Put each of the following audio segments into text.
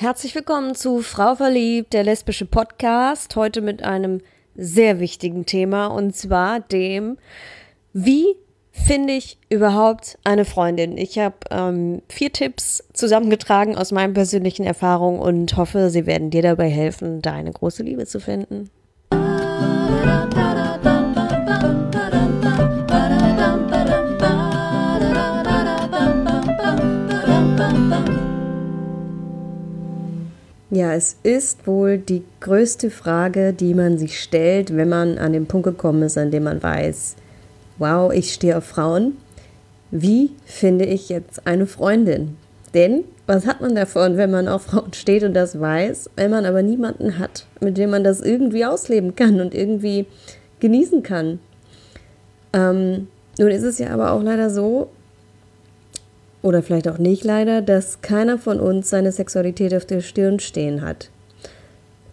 Herzlich willkommen zu Frau Verliebt, der lesbische Podcast. Heute mit einem sehr wichtigen Thema und zwar dem, wie finde ich überhaupt eine Freundin? Ich habe ähm, vier Tipps zusammengetragen aus meinen persönlichen Erfahrungen und hoffe, sie werden dir dabei helfen, deine große Liebe zu finden. Ja, es ist wohl die größte Frage, die man sich stellt, wenn man an den Punkt gekommen ist, an dem man weiß, wow, ich stehe auf Frauen. Wie finde ich jetzt eine Freundin? Denn was hat man davon, wenn man auf Frauen steht und das weiß, wenn man aber niemanden hat, mit dem man das irgendwie ausleben kann und irgendwie genießen kann? Ähm, nun ist es ja aber auch leider so, oder vielleicht auch nicht leider, dass keiner von uns seine Sexualität auf der Stirn stehen hat.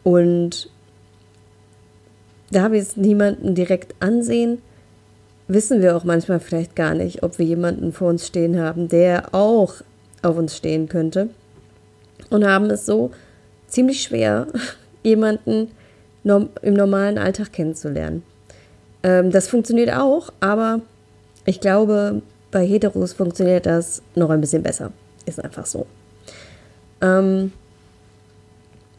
Und da wir es niemanden direkt ansehen, wissen wir auch manchmal vielleicht gar nicht, ob wir jemanden vor uns stehen haben, der auch auf uns stehen könnte. Und haben es so ziemlich schwer, jemanden im normalen Alltag kennenzulernen. Ähm, das funktioniert auch, aber ich glaube, bei Heteros funktioniert das noch ein bisschen besser. Ist einfach so. Ähm,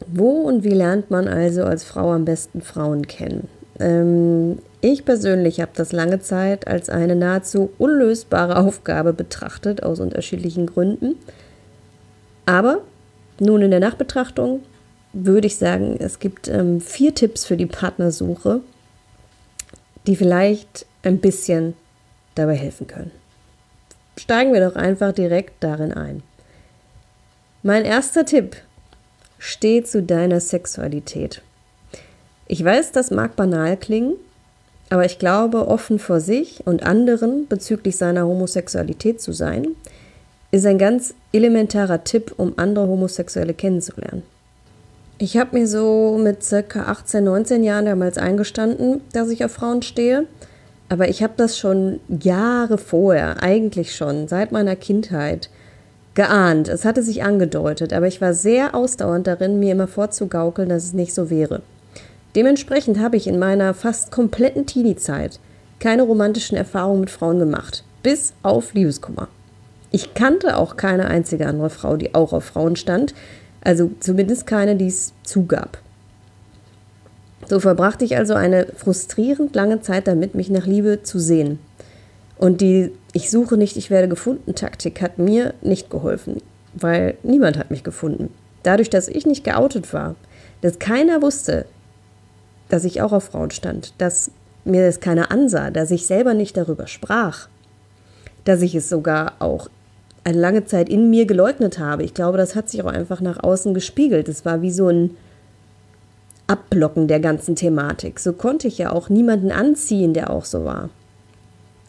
wo und wie lernt man also als Frau am besten Frauen kennen? Ähm, ich persönlich habe das lange Zeit als eine nahezu unlösbare Aufgabe betrachtet, aus unterschiedlichen Gründen. Aber nun in der Nachbetrachtung würde ich sagen, es gibt ähm, vier Tipps für die Partnersuche, die vielleicht ein bisschen dabei helfen können steigen wir doch einfach direkt darin ein. Mein erster Tipp. Steh zu deiner Sexualität. Ich weiß, das mag banal klingen, aber ich glaube, offen vor sich und anderen bezüglich seiner Homosexualität zu sein, ist ein ganz elementarer Tipp, um andere Homosexuelle kennenzulernen. Ich habe mir so mit circa 18, 19 Jahren damals eingestanden, dass ich auf Frauen stehe aber ich habe das schon Jahre vorher, eigentlich schon, seit meiner Kindheit, geahnt. Es hatte sich angedeutet, aber ich war sehr ausdauernd darin, mir immer vorzugaukeln, dass es nicht so wäre. Dementsprechend habe ich in meiner fast kompletten Teenie-Zeit keine romantischen Erfahrungen mit Frauen gemacht, bis auf Liebeskummer. Ich kannte auch keine einzige andere Frau, die auch auf Frauen stand, also zumindest keine, die es zugab. So verbrachte ich also eine frustrierend lange Zeit damit, mich nach Liebe zu sehen. Und die Ich suche nicht, ich werde gefunden Taktik hat mir nicht geholfen, weil niemand hat mich gefunden. Dadurch, dass ich nicht geoutet war, dass keiner wusste, dass ich auch auf Frauen stand, dass mir das keiner ansah, dass ich selber nicht darüber sprach, dass ich es sogar auch eine lange Zeit in mir geleugnet habe. Ich glaube, das hat sich auch einfach nach außen gespiegelt. Es war wie so ein Abblocken der ganzen Thematik. So konnte ich ja auch niemanden anziehen, der auch so war.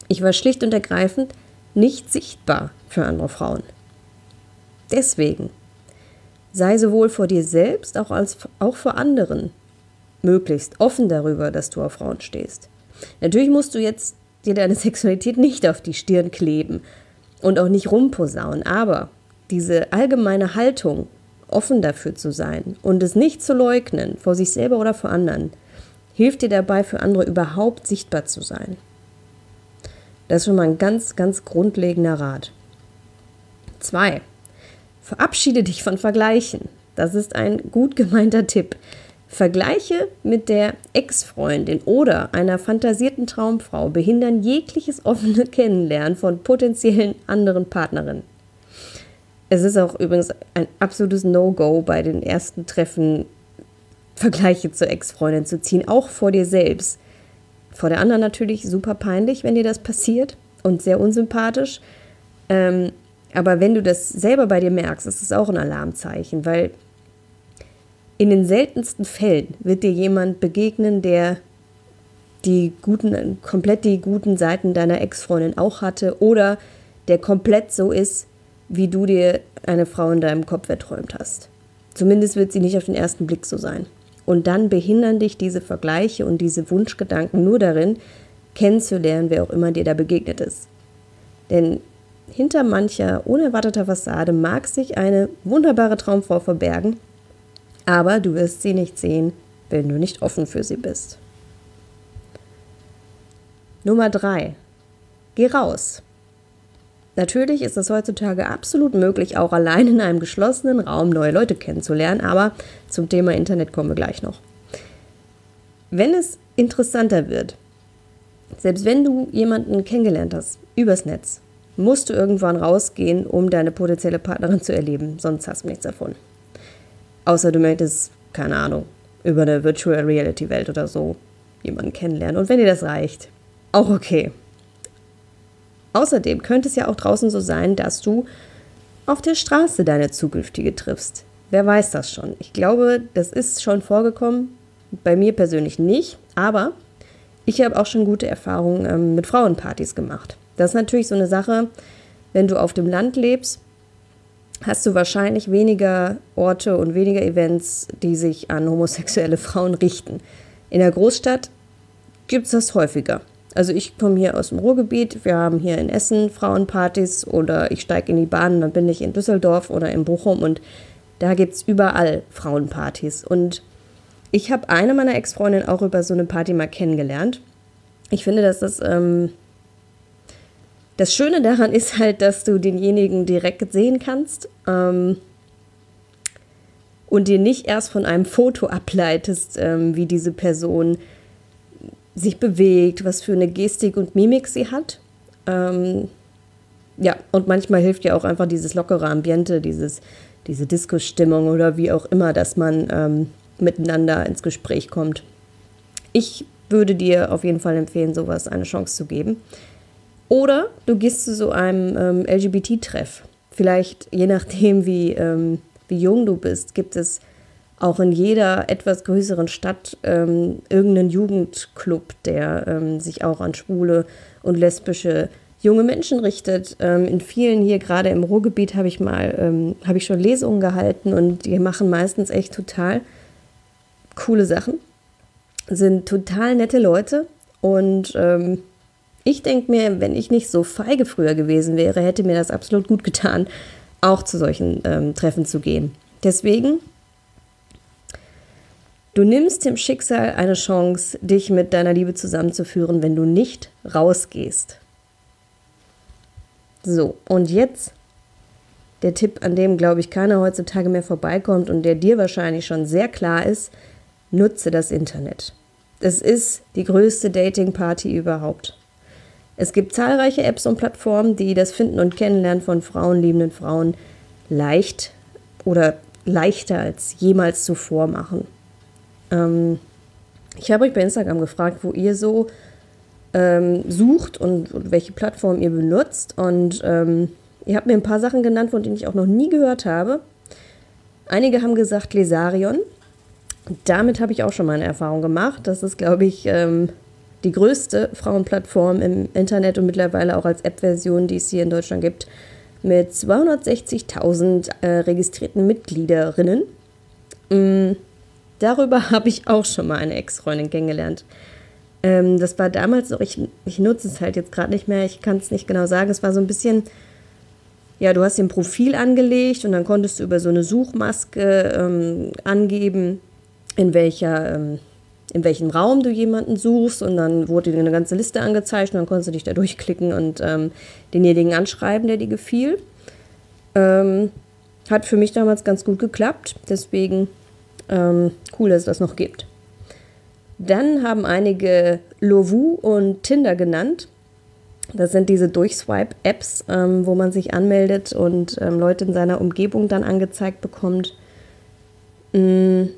Ich war schlicht und ergreifend nicht sichtbar für andere Frauen. Deswegen sei sowohl vor dir selbst auch als auch vor anderen möglichst offen darüber, dass du auf Frauen stehst. Natürlich musst du jetzt dir deine Sexualität nicht auf die Stirn kleben und auch nicht rumposaunen, aber diese allgemeine Haltung, offen dafür zu sein und es nicht zu leugnen, vor sich selber oder vor anderen, hilft dir dabei, für andere überhaupt sichtbar zu sein. Das ist schon mal ein ganz, ganz grundlegender Rat. Zwei, verabschiede dich von Vergleichen. Das ist ein gut gemeinter Tipp. Vergleiche mit der Ex-Freundin oder einer fantasierten Traumfrau behindern jegliches offene Kennenlernen von potenziellen anderen Partnerinnen. Es ist auch übrigens ein absolutes No-Go bei den ersten Treffen Vergleiche zur Ex-Freundin zu ziehen, auch vor dir selbst. Vor der anderen natürlich super peinlich, wenn dir das passiert und sehr unsympathisch. Ähm, aber wenn du das selber bei dir merkst, ist es auch ein Alarmzeichen, weil in den seltensten Fällen wird dir jemand begegnen, der die guten, komplett die guten Seiten deiner Ex-Freundin auch hatte oder der komplett so ist, wie du dir eine Frau in deinem Kopf erträumt hast. Zumindest wird sie nicht auf den ersten Blick so sein. Und dann behindern dich diese Vergleiche und diese Wunschgedanken nur darin, kennenzulernen, wer auch immer dir da begegnet ist. Denn hinter mancher unerwarteter Fassade mag sich eine wunderbare Traumfrau verbergen, aber du wirst sie nicht sehen, wenn du nicht offen für sie bist. Nummer 3. Geh raus. Natürlich ist es heutzutage absolut möglich, auch allein in einem geschlossenen Raum neue Leute kennenzulernen, aber zum Thema Internet kommen wir gleich noch. Wenn es interessanter wird, selbst wenn du jemanden kennengelernt hast übers Netz, musst du irgendwann rausgehen, um deine potenzielle Partnerin zu erleben, sonst hast du nichts davon. Außer du möchtest, keine Ahnung, über eine Virtual Reality Welt oder so jemanden kennenlernen. Und wenn dir das reicht, auch okay. Außerdem könnte es ja auch draußen so sein, dass du auf der Straße deine zukünftige triffst. Wer weiß das schon? Ich glaube, das ist schon vorgekommen. Bei mir persönlich nicht, aber ich habe auch schon gute Erfahrungen ähm, mit Frauenpartys gemacht. Das ist natürlich so eine Sache, wenn du auf dem Land lebst, hast du wahrscheinlich weniger Orte und weniger Events, die sich an homosexuelle Frauen richten. In der Großstadt gibt es das häufiger. Also ich komme hier aus dem Ruhrgebiet, wir haben hier in Essen Frauenpartys oder ich steige in die Bahn, dann bin ich in Düsseldorf oder in Bochum und da gibt es überall Frauenpartys. Und ich habe eine meiner Ex-Freundinnen auch über so eine Party mal kennengelernt. Ich finde, dass das ähm, das Schöne daran ist halt, dass du denjenigen direkt sehen kannst ähm, und dir nicht erst von einem Foto ableitest, ähm, wie diese Person sich bewegt, was für eine Gestik und Mimik sie hat. Ähm, ja, und manchmal hilft ja auch einfach dieses lockere Ambiente, dieses, diese Disco-Stimmung oder wie auch immer, dass man ähm, miteinander ins Gespräch kommt. Ich würde dir auf jeden Fall empfehlen, sowas eine Chance zu geben. Oder du gehst zu so einem ähm, LGBT-Treff. Vielleicht, je nachdem, wie, ähm, wie jung du bist, gibt es auch in jeder etwas größeren Stadt ähm, irgendeinen Jugendclub, der ähm, sich auch an schwule und lesbische junge Menschen richtet. Ähm, in vielen hier, gerade im Ruhrgebiet, habe ich mal, ähm, habe ich schon Lesungen gehalten und die machen meistens echt total coole Sachen. Sind total nette Leute und ähm, ich denke mir, wenn ich nicht so feige früher gewesen wäre, hätte mir das absolut gut getan, auch zu solchen ähm, Treffen zu gehen. Deswegen, du nimmst dem Schicksal eine Chance, dich mit deiner Liebe zusammenzuführen, wenn du nicht rausgehst. So, und jetzt der Tipp, an dem, glaube ich, keiner heutzutage mehr vorbeikommt und der dir wahrscheinlich schon sehr klar ist, nutze das Internet. Es ist die größte Dating-Party überhaupt. Es gibt zahlreiche Apps und Plattformen, die das Finden und Kennenlernen von frauenliebenden Frauen leicht oder leichter als jemals zuvor machen. Ähm, ich habe euch bei Instagram gefragt, wo ihr so ähm, sucht und, und, welche Plattform ihr benutzt. Und ähm, ihr habt mir ein paar Sachen genannt, von denen ich auch noch nie gehört habe. Einige haben gesagt Lesarion. Damit habe ich auch schon mal eine Erfahrung gemacht. Das ist, glaube ich, ähm, die größte Frauenplattform im Internet und mittlerweile auch als App-Version, die es hier in Deutschland gibt, mit 260.000 äh, registrierten Mitgliederinnen. Ähm, darüber habe ich auch schon mal eine Ex-Freundin kennengelernt. Ähm, das war damals so, ich, ich nutze es halt jetzt gerade nicht mehr, ich kann es nicht genau sagen. Es war so ein bisschen, ja, du hast dir ein Profil angelegt und dann konntest du über so eine Suchmaske ähm, angeben, in welcher ähm, in welchem Raum du jemanden suchst und dann wurde dir eine ganze Liste angezeigt und dann konntest du dich da durchklicken und ähm, denjenigen anschreiben, der dir gefiel. Ähm, hat für mich damals ganz gut geklappt, deswegen ähm, cool, dass es das noch gibt. Dann haben einige Lovu und Tinder genannt. Das sind diese Durchswipe-Apps, ähm, wo man sich anmeldet und ähm, Leute in seiner Umgebung dann angezeigt bekommt. Mhm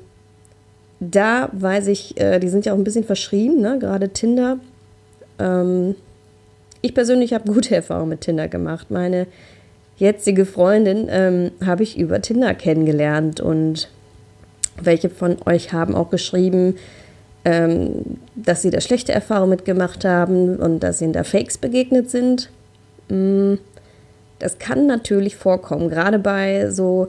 da weiß ich, äh, die sind ja auch ein bisschen verschrien, ne? gerade Tinder. Ähm, ich persönlich habe gute Erfahrungen mit Tinder gemacht. Meine jetzige Freundin ähm, habe ich über Tinder kennengelernt und welche von euch haben auch geschrieben, ähm, dass sie da schlechte Erfahrungen mitgemacht haben und dass ihnen da Fakes begegnet sind. Mm, das kann natürlich vorkommen, gerade bei so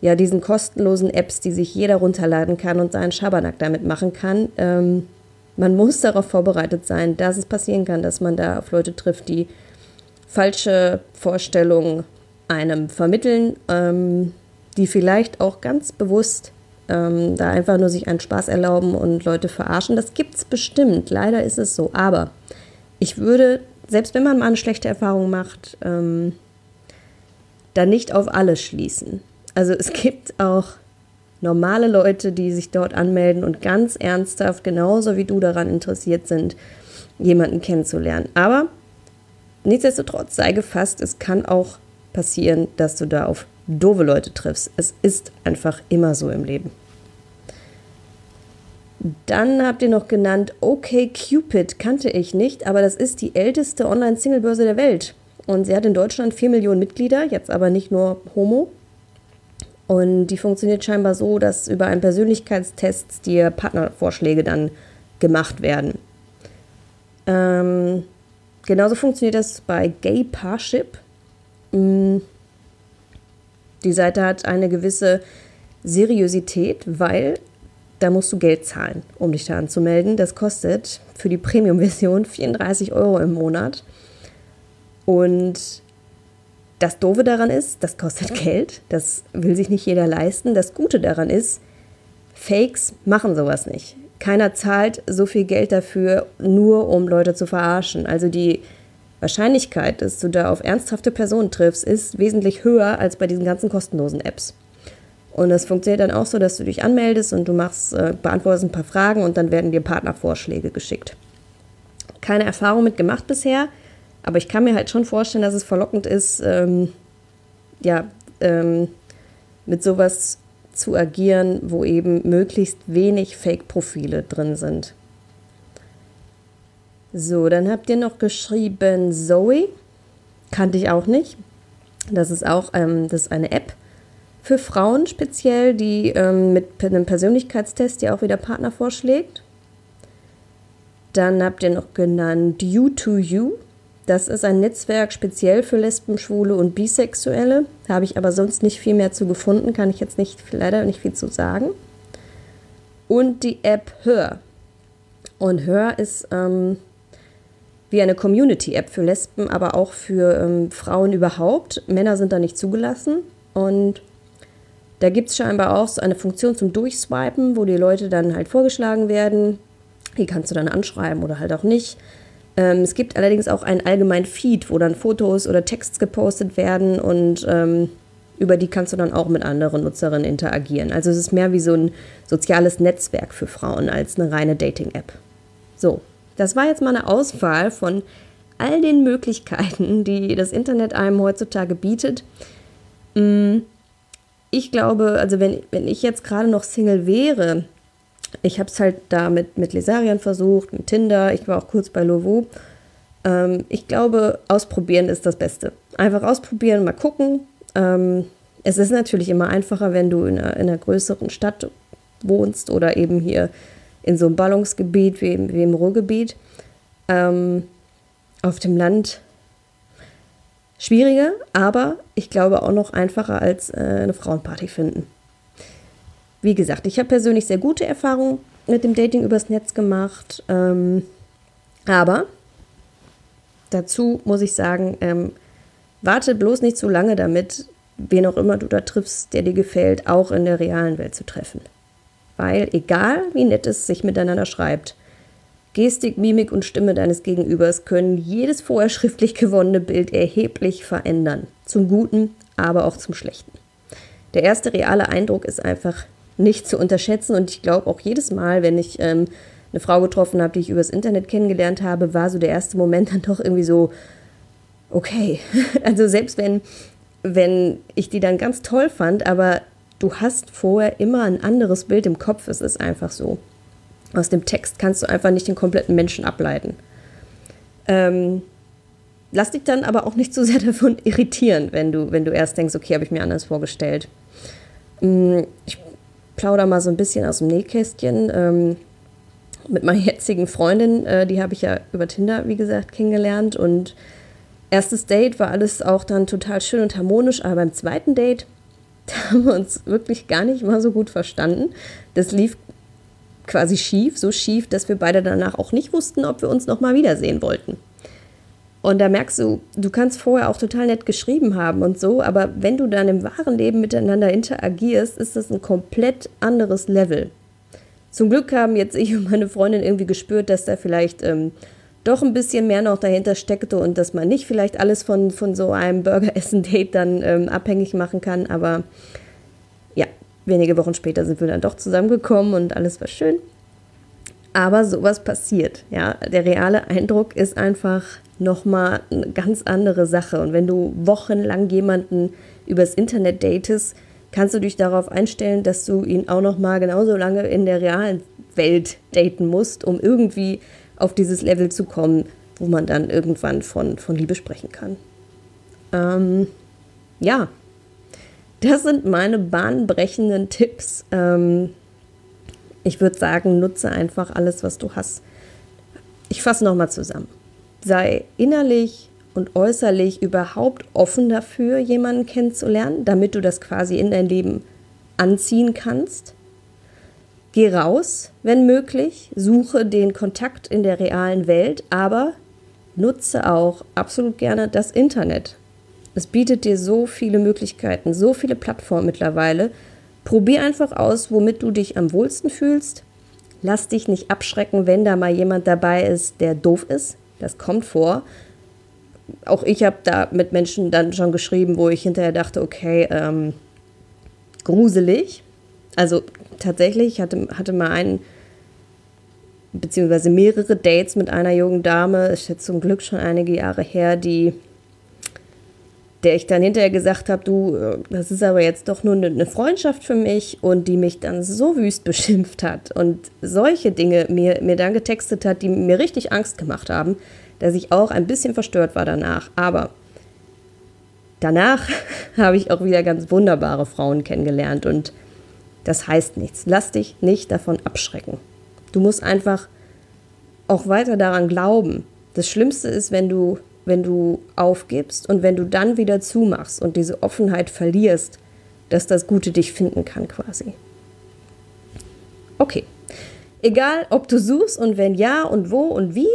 ja, diesen kostenlosen Apps, die sich jeder runterladen kann und seinen Schabernack damit machen kann. Ähm, man muss darauf vorbereitet sein, dass es passieren kann, dass man da auf Leute trifft, die falsche Vorstellungen einem vermitteln, ähm, die vielleicht auch ganz bewusst ähm, da einfach nur sich einen Spaß erlauben und Leute verarschen. Das gibt es bestimmt, leider ist es so. Aber ich würde, selbst wenn man mal eine schlechte Erfahrung macht, ähm, da nicht auf alles schließen. Also es gibt auch normale Leute, die sich dort anmelden und ganz ernsthaft, genauso wie du daran interessiert sind, jemanden kennenzulernen. Aber nichtsdestotrotz sei gefasst, es kann auch passieren, dass du da auf doofe Leute triffst. Es ist einfach immer so im Leben. Dann habt ihr noch genannt, OK Cupid kannte ich nicht, aber das ist die älteste Online-Single-Börse der Welt. Und sie hat in Deutschland 4 Millionen Mitglieder, jetzt aber nicht nur Homo. Und die funktioniert scheinbar so, dass über einen Persönlichkeitstest dir Partnervorschläge dann gemacht werden. Ähm, genauso funktioniert das bei Gay Parship. Mm, die Seite hat eine gewisse Seriosität, weil da musst du Geld zahlen, um dich da anzumelden. Das kostet für die Premium-Version 34 Euro im Monat. Und das Doofe daran ist, das kostet Geld, das will sich nicht jeder leisten. Das Gute daran ist, Fakes machen sowas nicht. Keiner zahlt so viel Geld dafür, nur um Leute zu verarschen. Also die Wahrscheinlichkeit, dass du da auf ernsthafte Personen triffst, ist wesentlich höher als bei diesen ganzen kostenlosen Apps. Und das funktioniert dann auch so, dass du dich anmeldest und du machst, äh, beantwortest ein paar Fragen und dann werden dir Partnervorschläge geschickt. Keine Erfahrung mit gemacht bisher. Aber ich kann mir halt schon vorstellen, dass es verlockend ist, ähm, ja, ähm, mit sowas zu agieren, wo eben möglichst wenig Fake-Profile drin sind. So, dann habt ihr noch geschrieben Zoe. Kannte ich auch nicht. Das ist auch ähm, das ist eine App für Frauen speziell, die ähm, mit einem Persönlichkeitstest dir auch wieder Partner vorschlägt. Dann habt ihr noch genannt You to You. Das ist ein Netzwerk speziell für Lesben, Schwule und Bisexuelle. Habe ich aber sonst nicht viel mehr zu gefunden, kann ich jetzt nicht, leider nicht viel zu sagen. Und die App Hör. Und Hör ist ähm, wie eine Community-App für Lesben, aber auch für ähm, Frauen überhaupt. Männer sind da nicht zugelassen. Und da gibt es scheinbar auch so eine Funktion zum Durchswipen, wo die Leute dann halt vorgeschlagen werden. Die kannst du dann anschreiben oder halt auch nicht. Ähm, es gibt allerdings auch einen allgemeinen Feed, wo dann Fotos oder Texts gepostet werden und ähm, über die kannst du dann auch mit anderen Nutzerinnen interagieren. Also es ist mehr wie so ein soziales Netzwerk für Frauen als eine reine Dating-App. So, das war jetzt mal eine Auswahl von all den Möglichkeiten, die das Internet einem heutzutage bietet. Mm, ich glaube, also wenn, wenn ich jetzt gerade noch Single wäre, ich habe es halt da mit, mit Lesarian versucht, mit Tinder, ich war auch kurz bei Lovo. Ähm, ich glaube, ausprobieren ist das Beste. Einfach ausprobieren, mal gucken. Ähm, es ist natürlich immer einfacher, wenn du in einer, in einer, größeren Stadt wohnst oder eben hier in so einem Ballungsgebiet wie, wie im Ruhrgebiet. Ähm, auf dem Land schwieriger, aber ich glaube auch noch einfacher als äh, eine Frauenparty finden. Wie gesagt, ich habe persönlich sehr gute Erfahrungen mit dem Dating übers Netz gemacht. Ähm, aber dazu muss ich sagen, ähm, warte bloß nicht zu lange damit, wen auch immer du da triffst, der dir gefällt, auch in der realen Welt zu treffen. Weil egal wie nett es sich miteinander schreibt, Gestik, Mimik und Stimme deines Gegenübers können jedes vorher schriftlich gewonnene Bild erheblich verändern. Zum Guten, aber auch zum Schlechten. Der erste reale Eindruck ist einfach nicht zu unterschätzen. Und ich glaube auch jedes Mal, wenn ich ähm, eine Frau getroffen habe, die ich übers Internet kennengelernt habe, war so der erste Moment dann doch irgendwie so, okay. Also selbst wenn, wenn ich die dann ganz toll fand, aber du hast vorher immer ein anderes Bild im Kopf, es ist einfach so. Aus dem Text kannst du einfach nicht den kompletten Menschen ableiten. Ähm, lass dich dann aber auch nicht zu so sehr davon irritieren, wenn du, wenn du erst denkst, okay, habe ich mir anders vorgestellt. Mm, ich plaudere mal so ein bisschen aus dem Nähkästchen. Ähm, mit meiner jetzigen Freundin, äh, die habe ich ja über Tinder, wie gesagt, kennengelernt. Und erstes Date war alles auch dann total schön und harmonisch, aber beim zweiten Date, da haben wir uns wirklich gar nicht mal so gut verstanden. Das lief quasi schief, so schief, dass wir beide danach auch nicht wussten, ob wir uns nochmal wiedersehen wollten. Und da merkst du, du kannst vorher auch total nett geschrieben haben und so, aber wenn du dann im wahren Leben miteinander interagierst, ist das ein komplett anderes Level. Zum Glück haben jetzt ich und meine Freundin irgendwie gespürt, dass da vielleicht ähm, doch ein bisschen mehr noch dahinter steckte und dass man nicht vielleicht alles von, von so einem Burger-Essen-Date dann ähm, abhängig machen kann. Aber ja, wenige Wochen später sind wir dann doch zusammengekommen und alles war schön. Aber sowas passiert, ja. Der reale Eindruck ist einfach nochmal eine ganz andere Sache. Und wenn du wochenlang jemanden übers Internet datest, kannst du dich darauf einstellen, dass du ihn auch nochmal genauso lange in der realen Welt daten musst, um irgendwie auf dieses Level zu kommen, wo man dann irgendwann von, von Liebe sprechen kann. Ähm, ja, das sind meine bahnbrechenden Tipps. Ähm, ich würde sagen, nutze einfach alles, was du hast. Ich fasse nochmal zusammen sei innerlich und äußerlich überhaupt offen dafür, jemanden kennenzulernen, damit du das quasi in dein Leben anziehen kannst. Geh raus, wenn möglich, suche den Kontakt in der realen Welt, aber nutze auch absolut gerne das Internet. Es bietet dir so viele Möglichkeiten, so viele Plattformen mittlerweile. Probier einfach aus, womit du dich am wohlsten fühlst. Lass dich nicht abschrecken, wenn da mal jemand dabei ist, der doof ist. Das kommt vor. Auch ich habe da mit Menschen dann schon geschrieben, wo ich hinterher dachte, okay, ähm, gruselig. Also tatsächlich hatte, hatte mal einen, beziehungsweise mehrere Dates mit einer jungen Dame, ist jetzt zum Glück schon einige Jahre her, die, der ich dann hinterher gesagt habe, du, äh, das ist aber jetzt doch nur eine Freundschaft für mich und die mich dann so wüst beschimpft hat und solche Dinge mir, mir dann getextet hat, die mir richtig Angst gemacht haben, dass ich auch ein bisschen verstört war danach. Aber danach habe ich auch wieder ganz wunderbare Frauen kennengelernt und das heißt nichts. Lass dich nicht davon abschrecken. Du musst einfach auch weiter daran glauben. Das Schlimmste ist, wenn du, wenn du aufgibst und wenn du dann wieder zumachst und diese Offenheit verlierst, dass das Gute dich finden kann quasi. Okay. Egal, ob du suchst und wenn ja und wo und wie,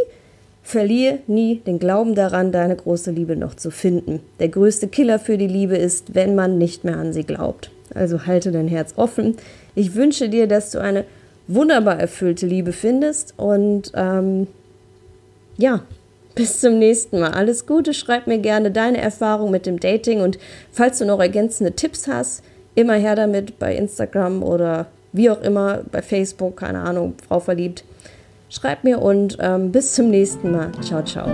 Verliere nie den Glauben daran, deine große Liebe noch zu finden. Der größte Killer für die Liebe ist, wenn man nicht mehr an sie glaubt. Also halte dein Herz offen. Ich wünsche dir, dass du eine wunderbar erfüllte Liebe findest und ähm, ja, bis zum nächsten Mal. Alles Gute, schreib mir gerne deine Erfahrung mit dem Dating und falls du noch ergänzende Tipps hast, immer her damit bei Instagram oder wie auch immer, bei Facebook, keine Ahnung, Frau verliebt. Schreib mir und ähm, bis zum nächsten Mal. Ciao, ciao.